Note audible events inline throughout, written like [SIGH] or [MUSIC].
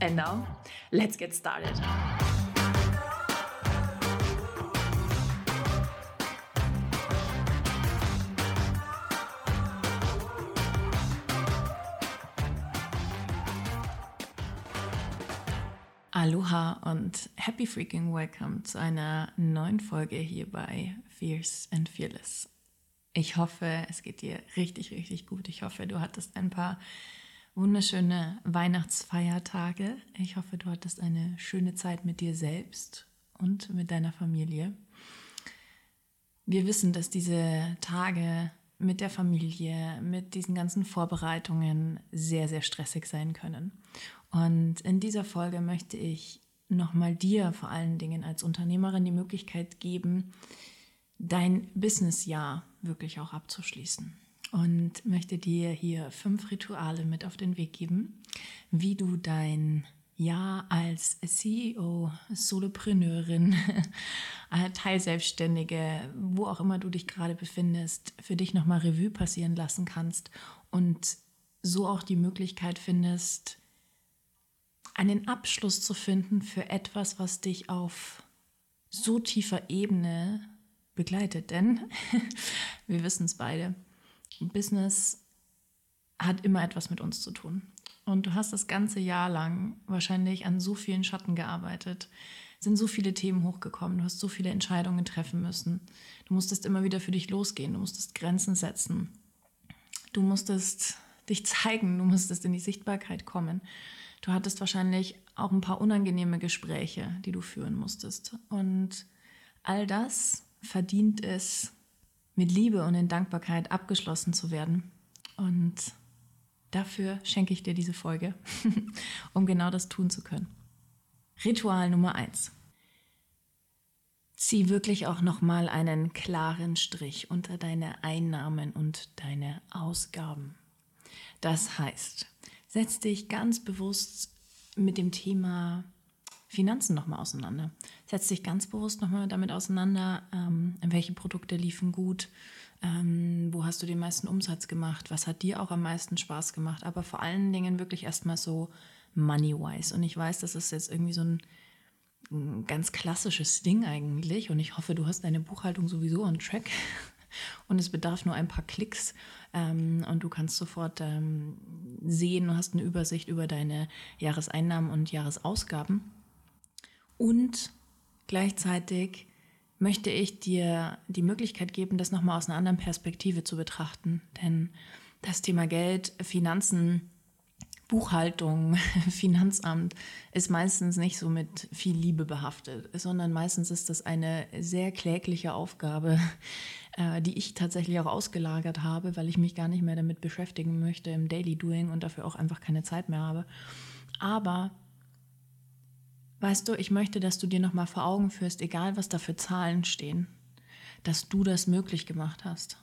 And now, let's get started. Aloha und happy freaking welcome zu einer neuen Folge hier bei Fierce and Fearless. Ich hoffe, es geht dir richtig, richtig gut. Ich hoffe, du hattest ein paar wunderschöne Weihnachtsfeiertage. Ich hoffe, du hattest eine schöne Zeit mit dir selbst und mit deiner Familie. Wir wissen, dass diese Tage mit der Familie, mit diesen ganzen Vorbereitungen sehr, sehr stressig sein können. Und in dieser Folge möchte ich nochmal dir vor allen Dingen als Unternehmerin die Möglichkeit geben, dein Businessjahr wirklich auch abzuschließen und möchte dir hier fünf Rituale mit auf den Weg geben, wie du dein Jahr als CEO, Solopreneurin, [LAUGHS] Teilselbstständige, wo auch immer du dich gerade befindest, für dich nochmal Revue passieren lassen kannst und so auch die Möglichkeit findest, einen Abschluss zu finden für etwas, was dich auf so tiefer Ebene begleitet. Denn [LAUGHS] wir wissen es beide, Business hat immer etwas mit uns zu tun. Und du hast das ganze Jahr lang wahrscheinlich an so vielen Schatten gearbeitet, sind so viele Themen hochgekommen, du hast so viele Entscheidungen treffen müssen. Du musstest immer wieder für dich losgehen, du musstest Grenzen setzen. Du musstest dich zeigen, du musstest in die Sichtbarkeit kommen. Du hattest wahrscheinlich auch ein paar unangenehme Gespräche, die du führen musstest. Und all das verdient es, mit Liebe und in Dankbarkeit abgeschlossen zu werden. Und dafür schenke ich dir diese Folge, [LAUGHS] um genau das tun zu können. Ritual Nummer eins: Zieh wirklich auch nochmal einen klaren Strich unter deine Einnahmen und deine Ausgaben. Das heißt, setz dich ganz bewusst mit dem Thema Finanzen nochmal auseinander. Setz dich ganz bewusst nochmal damit auseinander, ähm, welche Produkte liefen gut, ähm, wo hast du den meisten Umsatz gemacht, was hat dir auch am meisten Spaß gemacht, aber vor allen Dingen wirklich erstmal so money-wise. Und ich weiß, das ist jetzt irgendwie so ein, ein ganz klassisches Ding eigentlich und ich hoffe, du hast deine Buchhaltung sowieso on track. [LAUGHS] Und es bedarf nur ein paar Klicks ähm, und du kannst sofort ähm, sehen, du hast eine Übersicht über deine Jahreseinnahmen und Jahresausgaben. Und gleichzeitig möchte ich dir die Möglichkeit geben, das nochmal aus einer anderen Perspektive zu betrachten. Denn das Thema Geld, Finanzen, Buchhaltung, [LAUGHS] Finanzamt ist meistens nicht so mit viel Liebe behaftet, sondern meistens ist das eine sehr klägliche Aufgabe, [LAUGHS] äh, die ich tatsächlich auch ausgelagert habe, weil ich mich gar nicht mehr damit beschäftigen möchte im Daily Doing und dafür auch einfach keine Zeit mehr habe. Aber Weißt du, ich möchte, dass du dir nochmal vor Augen führst, egal was da für Zahlen stehen, dass du das möglich gemacht hast.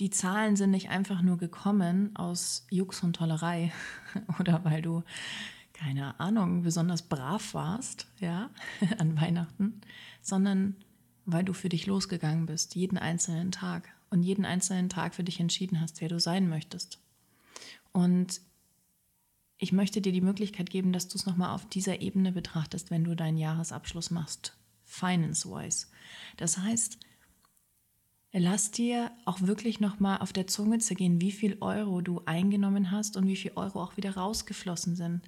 Die Zahlen sind nicht einfach nur gekommen aus Jux und Tollerei [LAUGHS] oder weil du, keine Ahnung, besonders brav warst, ja, [LAUGHS] an Weihnachten, sondern weil du für dich losgegangen bist, jeden einzelnen Tag und jeden einzelnen Tag für dich entschieden hast, wer du sein möchtest. Und ich möchte dir die Möglichkeit geben, dass du es nochmal auf dieser Ebene betrachtest, wenn du deinen Jahresabschluss machst, finance-wise. Das heißt, lass dir auch wirklich nochmal auf der Zunge zergehen, wie viel Euro du eingenommen hast und wie viel Euro auch wieder rausgeflossen sind,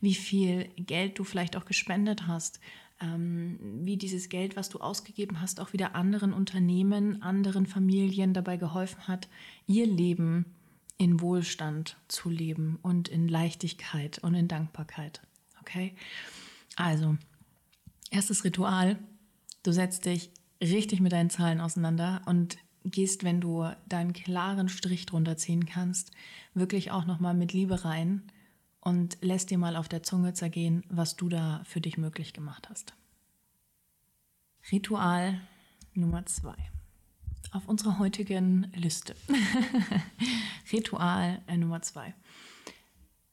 wie viel Geld du vielleicht auch gespendet hast, ähm, wie dieses Geld, was du ausgegeben hast, auch wieder anderen Unternehmen, anderen Familien dabei geholfen hat, ihr Leben in Wohlstand zu leben und in Leichtigkeit und in Dankbarkeit. Okay? Also, erstes Ritual. Du setzt dich richtig mit deinen Zahlen auseinander und gehst, wenn du deinen klaren Strich drunter ziehen kannst, wirklich auch nochmal mit Liebe rein und lässt dir mal auf der Zunge zergehen, was du da für dich möglich gemacht hast. Ritual Nummer zwei auf unserer heutigen Liste. [LAUGHS] Ritual äh, Nummer zwei.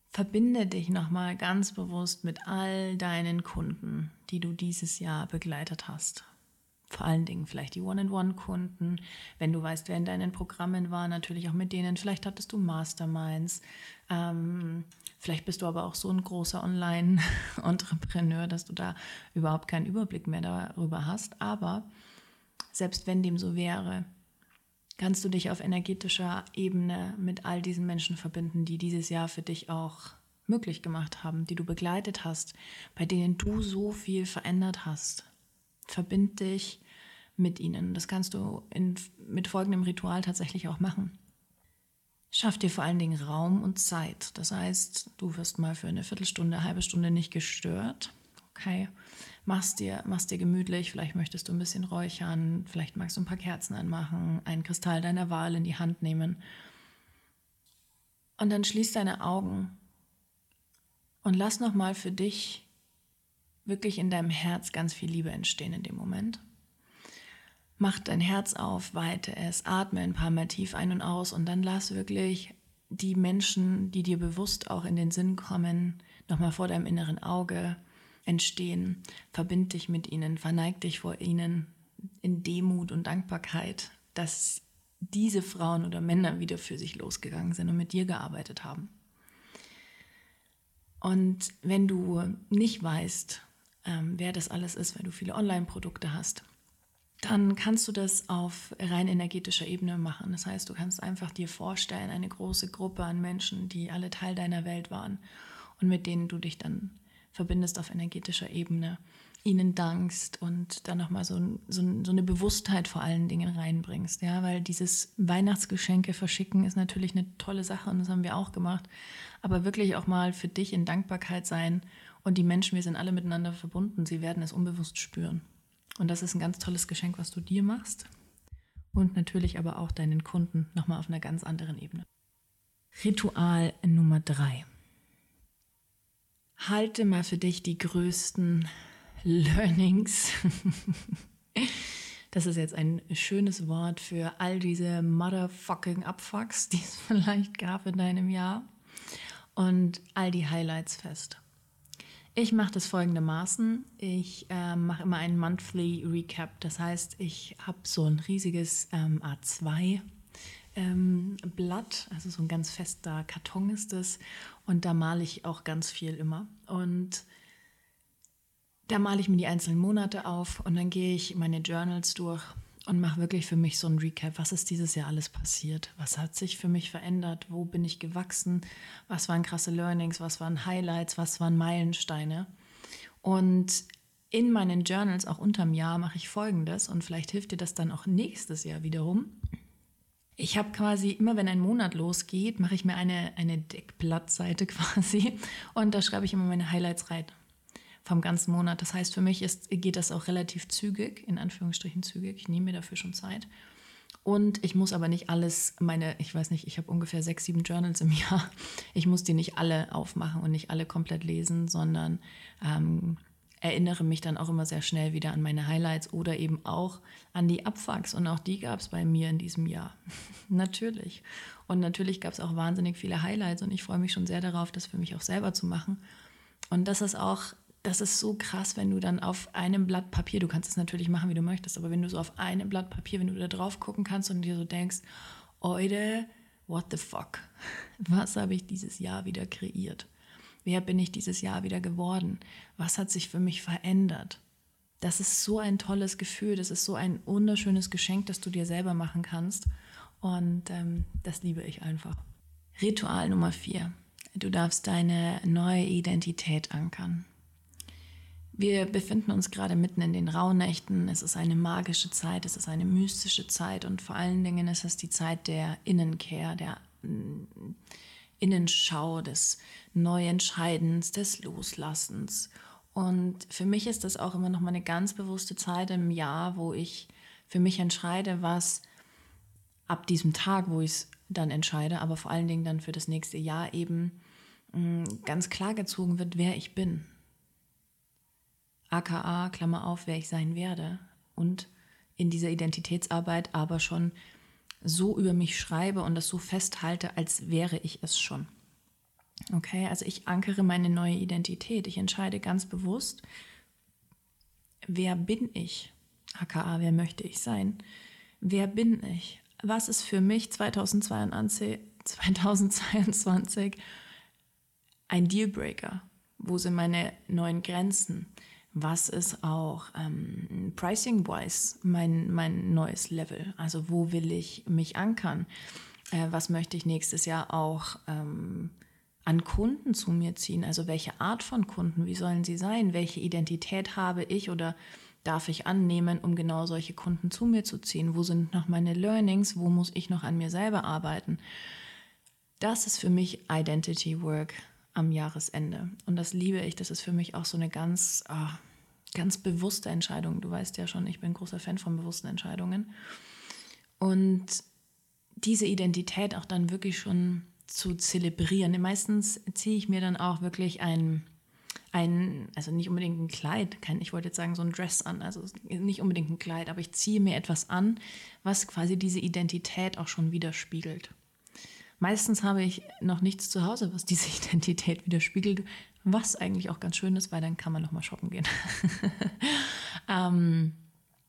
Verbinde dich nochmal ganz bewusst mit all deinen Kunden, die du dieses Jahr begleitet hast. Vor allen Dingen vielleicht die One-on-One-Kunden, wenn du weißt, wer in deinen Programmen war, natürlich auch mit denen. Vielleicht hattest du Masterminds. Ähm, vielleicht bist du aber auch so ein großer Online-Entrepreneur, dass du da überhaupt keinen Überblick mehr darüber hast. Aber selbst wenn dem so wäre, kannst du dich auf energetischer Ebene mit all diesen Menschen verbinden, die dieses Jahr für dich auch möglich gemacht haben, die du begleitet hast, bei denen du so viel verändert hast. Verbind dich mit ihnen. Das kannst du in, mit folgendem Ritual tatsächlich auch machen. Schaff dir vor allen Dingen Raum und Zeit. Das heißt, du wirst mal für eine Viertelstunde, eine halbe Stunde nicht gestört. Okay machst dir, machst dir gemütlich, vielleicht möchtest du ein bisschen räuchern, vielleicht magst du ein paar Kerzen anmachen, einen Kristall deiner Wahl in die Hand nehmen. Und dann schließ deine Augen und lass nochmal für dich wirklich in deinem Herz ganz viel Liebe entstehen in dem Moment. Mach dein Herz auf, weite es, atme ein paar Mal tief ein und aus und dann lass wirklich die Menschen, die dir bewusst auch in den Sinn kommen, nochmal vor deinem inneren Auge entstehen. Verbind dich mit ihnen, verneig dich vor ihnen in Demut und Dankbarkeit, dass diese Frauen oder Männer wieder für sich losgegangen sind und mit dir gearbeitet haben. Und wenn du nicht weißt, ähm, wer das alles ist, weil du viele Online-Produkte hast, dann kannst du das auf rein energetischer Ebene machen. Das heißt, du kannst einfach dir vorstellen, eine große Gruppe an Menschen, die alle Teil deiner Welt waren und mit denen du dich dann verbindest auf energetischer Ebene, ihnen dankst und dann nochmal so, so, so eine Bewusstheit vor allen Dingen reinbringst. Ja, weil dieses Weihnachtsgeschenke verschicken ist natürlich eine tolle Sache und das haben wir auch gemacht. Aber wirklich auch mal für dich in Dankbarkeit sein und die Menschen, wir sind alle miteinander verbunden, sie werden es unbewusst spüren. Und das ist ein ganz tolles Geschenk, was du dir machst und natürlich aber auch deinen Kunden nochmal auf einer ganz anderen Ebene. Ritual Nummer drei halte mal für dich die größten Learnings. Das ist jetzt ein schönes Wort für all diese motherfucking Abfucks, die es [LAUGHS] vielleicht gab in deinem Jahr. Und all die Highlights fest. Ich mache das folgendermaßen. Ich äh, mache immer einen Monthly Recap. Das heißt, ich habe so ein riesiges ähm, A2 ähm, Blatt, also so ein ganz fester Karton ist es. Und da male ich auch ganz viel immer. Und da male ich mir die einzelnen Monate auf und dann gehe ich meine Journals durch und mache wirklich für mich so ein Recap. Was ist dieses Jahr alles passiert? Was hat sich für mich verändert? Wo bin ich gewachsen? Was waren krasse Learnings? Was waren Highlights? Was waren Meilensteine? Und in meinen Journals, auch unterm Jahr, mache ich folgendes und vielleicht hilft dir das dann auch nächstes Jahr wiederum. Ich habe quasi immer, wenn ein Monat losgeht, mache ich mir eine, eine Deckblattseite [LAUGHS] quasi und da schreibe ich immer meine Highlights rein vom ganzen Monat. Das heißt, für mich ist, geht das auch relativ zügig, in Anführungsstrichen zügig. Ich nehme mir dafür schon Zeit. Und ich muss aber nicht alles, meine, ich weiß nicht, ich habe ungefähr sechs, sieben Journals im [LAUGHS] Jahr. Ich muss die nicht alle aufmachen und nicht alle komplett lesen, sondern ähm, erinnere mich dann auch immer sehr schnell wieder an meine Highlights oder eben auch an die Abfucks. Und auch die gab es bei mir in diesem Jahr. [LAUGHS] natürlich. Und natürlich gab es auch wahnsinnig viele Highlights und ich freue mich schon sehr darauf, das für mich auch selber zu machen. Und das ist auch, das ist so krass, wenn du dann auf einem Blatt Papier, du kannst es natürlich machen, wie du möchtest, aber wenn du so auf einem Blatt Papier, wenn du da drauf gucken kannst und dir so denkst, Oide, what the fuck? [LAUGHS] Was habe ich dieses Jahr wieder kreiert? Wer bin ich dieses Jahr wieder geworden? Was hat sich für mich verändert? Das ist so ein tolles Gefühl, das ist so ein wunderschönes Geschenk, das du dir selber machen kannst. Und ähm, das liebe ich einfach. Ritual Nummer vier. Du darfst deine neue Identität ankern. Wir befinden uns gerade mitten in den Rauhnächten. Es ist eine magische Zeit, es ist eine mystische Zeit und vor allen Dingen ist es die Zeit der Innenkehr, der Innenschau, des Neuentscheidens, des Loslassens. Und für mich ist das auch immer noch mal eine ganz bewusste Zeit im Jahr, wo ich für mich entscheide, was ab diesem Tag, wo ich es dann entscheide, aber vor allen Dingen dann für das nächste Jahr eben, mh, ganz klar gezogen wird, wer ich bin. AKA, Klammer auf, wer ich sein werde. Und in dieser Identitätsarbeit aber schon so über mich schreibe und das so festhalte, als wäre ich es schon. Okay, also ich ankere meine neue Identität. Ich entscheide ganz bewusst, wer bin ich? AKA, wer möchte ich sein? Wer bin ich? Was ist für mich 2022, 2022 [LAUGHS] ein Dealbreaker? Wo sind meine neuen Grenzen? Was ist auch ähm, pricing-wise mein, mein neues Level? Also wo will ich mich ankern? Äh, was möchte ich nächstes Jahr auch ähm, an Kunden zu mir ziehen? Also welche Art von Kunden? Wie sollen sie sein? Welche Identität habe ich oder darf ich annehmen, um genau solche Kunden zu mir zu ziehen? Wo sind noch meine Learnings? Wo muss ich noch an mir selber arbeiten? Das ist für mich Identity Work am Jahresende. Und das liebe ich. Das ist für mich auch so eine ganz, oh, ganz bewusste Entscheidung. Du weißt ja schon, ich bin großer Fan von bewussten Entscheidungen. Und diese Identität auch dann wirklich schon zu zelebrieren. Meistens ziehe ich mir dann auch wirklich ein ein, also nicht unbedingt ein Kleid, kein, ich wollte jetzt sagen so ein Dress an, also nicht unbedingt ein Kleid, aber ich ziehe mir etwas an, was quasi diese Identität auch schon widerspiegelt. Meistens habe ich noch nichts zu Hause, was diese [LAUGHS] Identität widerspiegelt, was eigentlich auch ganz schön ist, weil dann kann man noch mal shoppen gehen. [LAUGHS] ähm,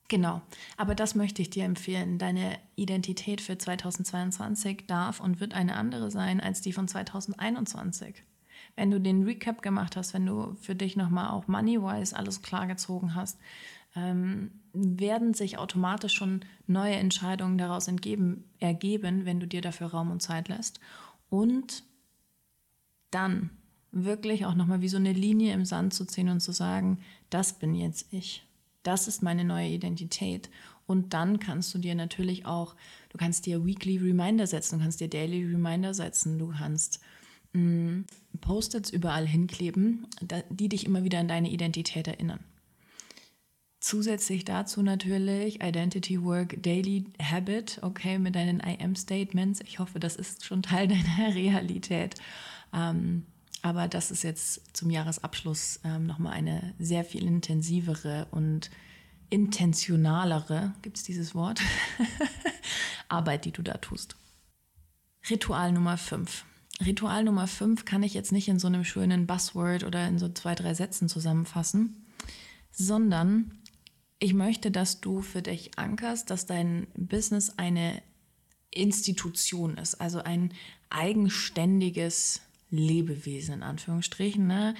genau, aber das möchte ich dir empfehlen. Deine Identität für 2022 darf und wird eine andere sein als die von 2021 wenn du den Recap gemacht hast, wenn du für dich nochmal auch money-wise alles klargezogen hast, ähm, werden sich automatisch schon neue Entscheidungen daraus entgeben, ergeben, wenn du dir dafür Raum und Zeit lässt. Und dann wirklich auch nochmal wie so eine Linie im Sand zu ziehen und zu sagen, das bin jetzt ich. Das ist meine neue Identität. Und dann kannst du dir natürlich auch, du kannst dir Weekly Reminder setzen, du kannst dir Daily Reminder setzen, du kannst Mm, Post-its überall hinkleben, die dich immer wieder an deine Identität erinnern. Zusätzlich dazu natürlich Identity Work Daily Habit, okay, mit deinen I am Statements. Ich hoffe, das ist schon Teil [LAUGHS] deiner Realität. Ähm, aber das ist jetzt zum Jahresabschluss ähm, nochmal eine sehr viel intensivere und intentionalere, gibt es dieses Wort, [LAUGHS] Arbeit, die du da tust. Ritual Nummer 5. Ritual Nummer 5 kann ich jetzt nicht in so einem schönen Buzzword oder in so zwei, drei Sätzen zusammenfassen, sondern ich möchte, dass du für dich ankerst, dass dein Business eine Institution ist, also ein eigenständiges Lebewesen in Anführungsstrichen. Ne?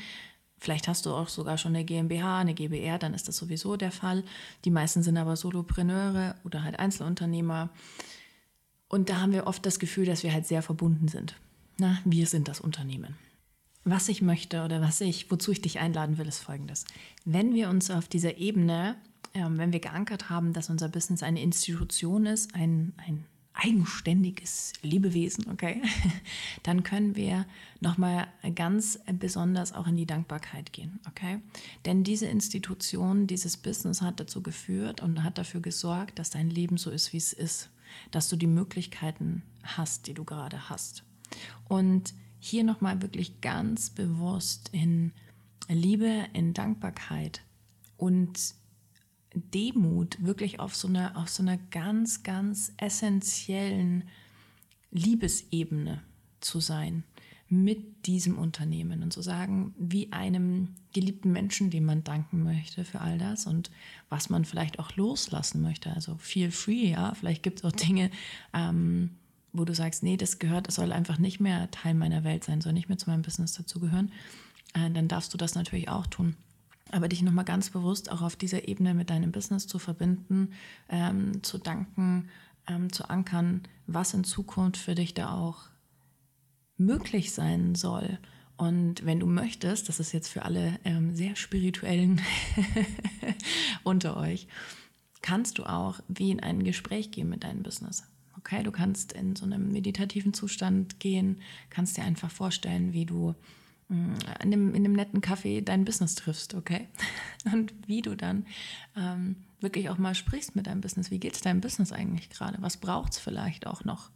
Vielleicht hast du auch sogar schon eine GmbH, eine GbR, dann ist das sowieso der Fall. Die meisten sind aber Solopreneure oder halt Einzelunternehmer. Und da haben wir oft das Gefühl, dass wir halt sehr verbunden sind. Na, wir sind das Unternehmen. Was ich möchte oder was ich, wozu ich dich einladen will, ist folgendes. Wenn wir uns auf dieser Ebene, wenn wir geankert haben, dass unser Business eine Institution ist, ein, ein eigenständiges Lebewesen, okay, [LAUGHS] dann können wir nochmal ganz besonders auch in die Dankbarkeit gehen, okay? Denn diese Institution, dieses Business hat dazu geführt und hat dafür gesorgt, dass dein Leben so ist, wie es ist, dass du die Möglichkeiten hast, die du gerade hast. Und hier nochmal wirklich ganz bewusst in Liebe, in Dankbarkeit und Demut wirklich auf so einer, auf so einer ganz, ganz essentiellen Liebesebene zu sein mit diesem Unternehmen und zu sagen, wie einem geliebten Menschen, dem man danken möchte für all das und was man vielleicht auch loslassen möchte. Also feel free, ja. Vielleicht gibt es auch Dinge, ähm, wo du sagst, nee, das gehört, das soll einfach nicht mehr Teil meiner Welt sein, soll nicht mehr zu meinem Business dazugehören, äh, dann darfst du das natürlich auch tun. Aber dich nochmal ganz bewusst auch auf dieser Ebene mit deinem Business zu verbinden, ähm, zu danken, ähm, zu ankern, was in Zukunft für dich da auch möglich sein soll. Und wenn du möchtest, das ist jetzt für alle ähm, sehr spirituellen [LAUGHS] unter euch, kannst du auch wie in ein Gespräch gehen mit deinem Business. Okay, du kannst in so einem meditativen Zustand gehen, kannst dir einfach vorstellen, wie du in einem, in einem netten Kaffee dein Business triffst, okay? [LAUGHS] Und wie du dann ähm, wirklich auch mal sprichst mit deinem Business. Wie geht es deinem Business eigentlich gerade? Was braucht es vielleicht auch noch?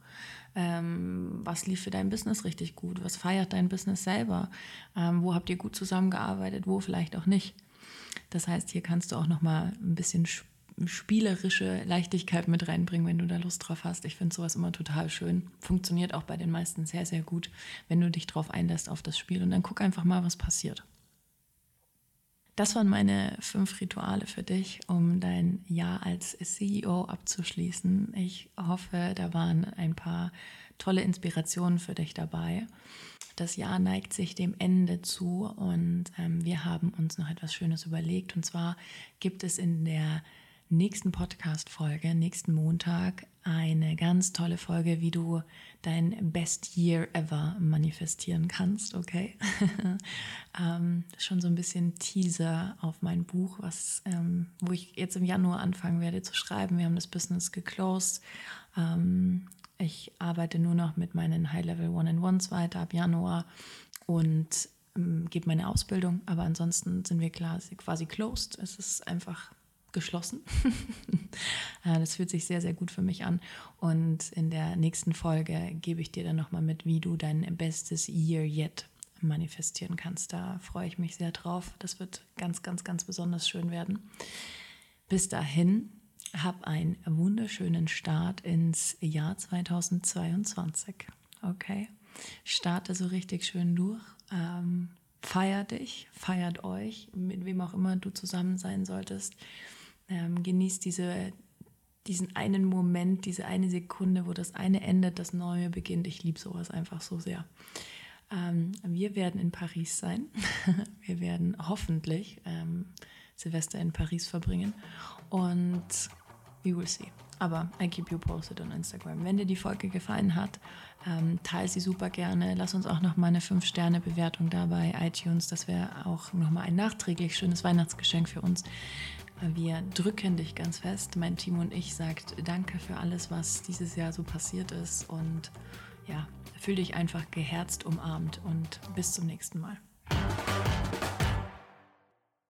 Ähm, was lief für dein Business richtig gut? Was feiert dein Business selber? Ähm, wo habt ihr gut zusammengearbeitet? Wo vielleicht auch nicht? Das heißt, hier kannst du auch noch mal ein bisschen spielerische Leichtigkeit mit reinbringen, wenn du da Lust drauf hast. Ich finde sowas immer total schön. Funktioniert auch bei den meisten sehr, sehr gut, wenn du dich drauf einlässt auf das Spiel. Und dann guck einfach mal, was passiert. Das waren meine fünf Rituale für dich, um dein Jahr als CEO abzuschließen. Ich hoffe, da waren ein paar tolle Inspirationen für dich dabei. Das Jahr neigt sich dem Ende zu und ähm, wir haben uns noch etwas Schönes überlegt. Und zwar gibt es in der nächsten Podcast-Folge, nächsten Montag, eine ganz tolle Folge, wie du dein Best Year Ever manifestieren kannst, okay? [LAUGHS] ähm, schon so ein bisschen Teaser auf mein Buch, was, ähm, wo ich jetzt im Januar anfangen werde zu schreiben. Wir haben das Business geclosed. Ähm, ich arbeite nur noch mit meinen High-Level One-in-Ones weiter ab Januar und ähm, gebe meine Ausbildung, aber ansonsten sind wir quasi closed. Es ist einfach geschlossen. [LAUGHS] Äh, das fühlt sich sehr, sehr gut für mich an. Und in der nächsten Folge gebe ich dir dann nochmal mit, wie du dein bestes Year yet manifestieren kannst. Da freue ich mich sehr drauf. Das wird ganz, ganz, ganz besonders schön werden. Bis dahin, hab einen wunderschönen Start ins Jahr 2022. Okay? Starte so richtig schön durch. Ähm, feier dich, feiert euch, mit wem auch immer du zusammen sein solltest. Ähm, genießt diese, diesen einen Moment, diese eine Sekunde, wo das eine endet, das Neue beginnt. Ich liebe sowas einfach so sehr. Ähm, wir werden in Paris sein. [LAUGHS] wir werden hoffentlich ähm, Silvester in Paris verbringen. Und we will see. Aber I keep you posted on Instagram. Wenn dir die Folge gefallen hat, ähm, teile sie super gerne. Lass uns auch noch mal eine 5-Sterne-Bewertung da bei iTunes. Das wäre auch noch mal ein nachträglich schönes Weihnachtsgeschenk für uns. Wir drücken dich ganz fest. Mein Team und ich sagt Danke für alles, was dieses Jahr so passiert ist. Und ja, fühl dich einfach geherzt umarmt und bis zum nächsten Mal.